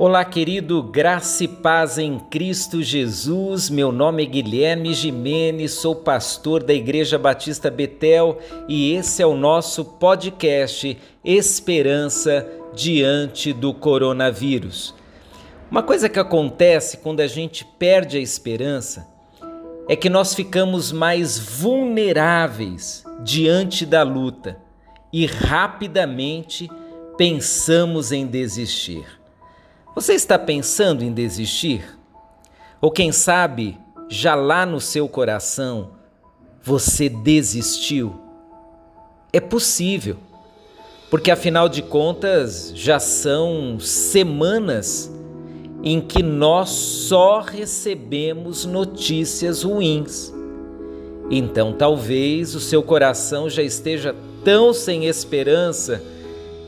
Olá, querido, graça e paz em Cristo Jesus. Meu nome é Guilherme Jimenez, sou pastor da Igreja Batista Betel e esse é o nosso podcast Esperança diante do coronavírus. Uma coisa que acontece quando a gente perde a esperança é que nós ficamos mais vulneráveis diante da luta e rapidamente pensamos em desistir. Você está pensando em desistir? Ou quem sabe, já lá no seu coração, você desistiu? É possível, porque afinal de contas já são semanas em que nós só recebemos notícias ruins. Então talvez o seu coração já esteja tão sem esperança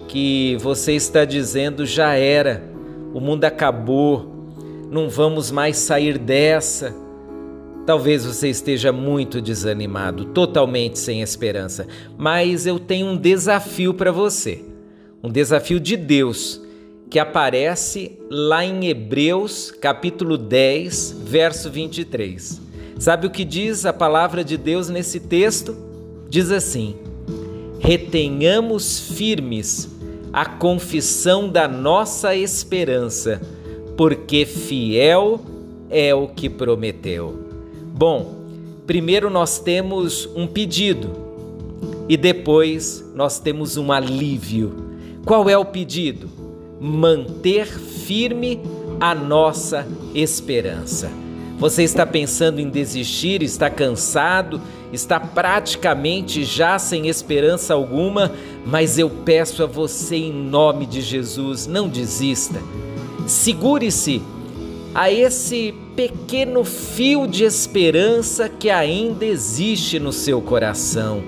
que você está dizendo já era o mundo acabou, não vamos mais sair dessa. Talvez você esteja muito desanimado, totalmente sem esperança, mas eu tenho um desafio para você. Um desafio de Deus que aparece lá em Hebreus, capítulo 10, verso 23. Sabe o que diz a palavra de Deus nesse texto? Diz assim: Retenhamos firmes a confissão da nossa esperança, porque fiel é o que prometeu. Bom, primeiro nós temos um pedido e depois nós temos um alívio. Qual é o pedido? Manter firme a nossa esperança. Você está pensando em desistir, está cansado, está praticamente já sem esperança alguma, mas eu peço a você, em nome de Jesus, não desista. Segure-se a esse pequeno fio de esperança que ainda existe no seu coração.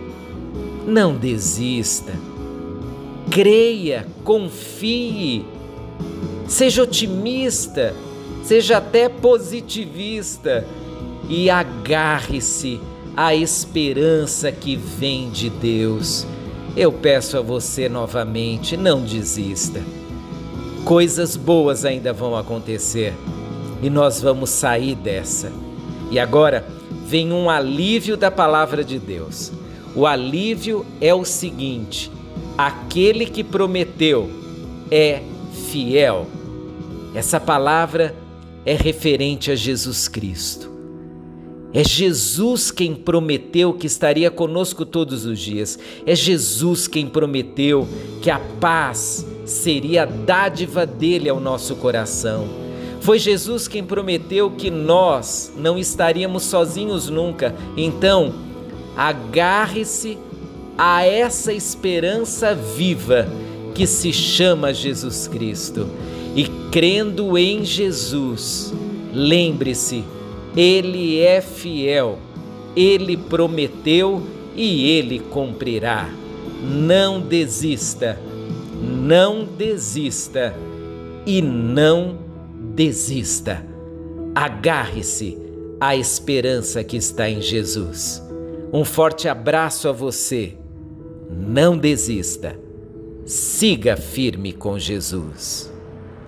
Não desista. Creia, confie, seja otimista seja até positivista e agarre-se à esperança que vem de Deus. Eu peço a você novamente, não desista. Coisas boas ainda vão acontecer e nós vamos sair dessa. E agora vem um alívio da palavra de Deus. O alívio é o seguinte: aquele que prometeu é fiel. Essa palavra é referente a Jesus Cristo. É Jesus quem prometeu que estaria conosco todos os dias. É Jesus quem prometeu que a paz seria a dádiva dele ao nosso coração. Foi Jesus quem prometeu que nós não estaríamos sozinhos nunca. Então, agarre-se a essa esperança viva que se chama Jesus Cristo e crendo em Jesus, lembre-se, Ele é fiel, Ele prometeu e Ele cumprirá. Não desista, não desista e não desista. Agarre-se à esperança que está em Jesus. Um forte abraço a você. Não desista. Siga firme com Jesus.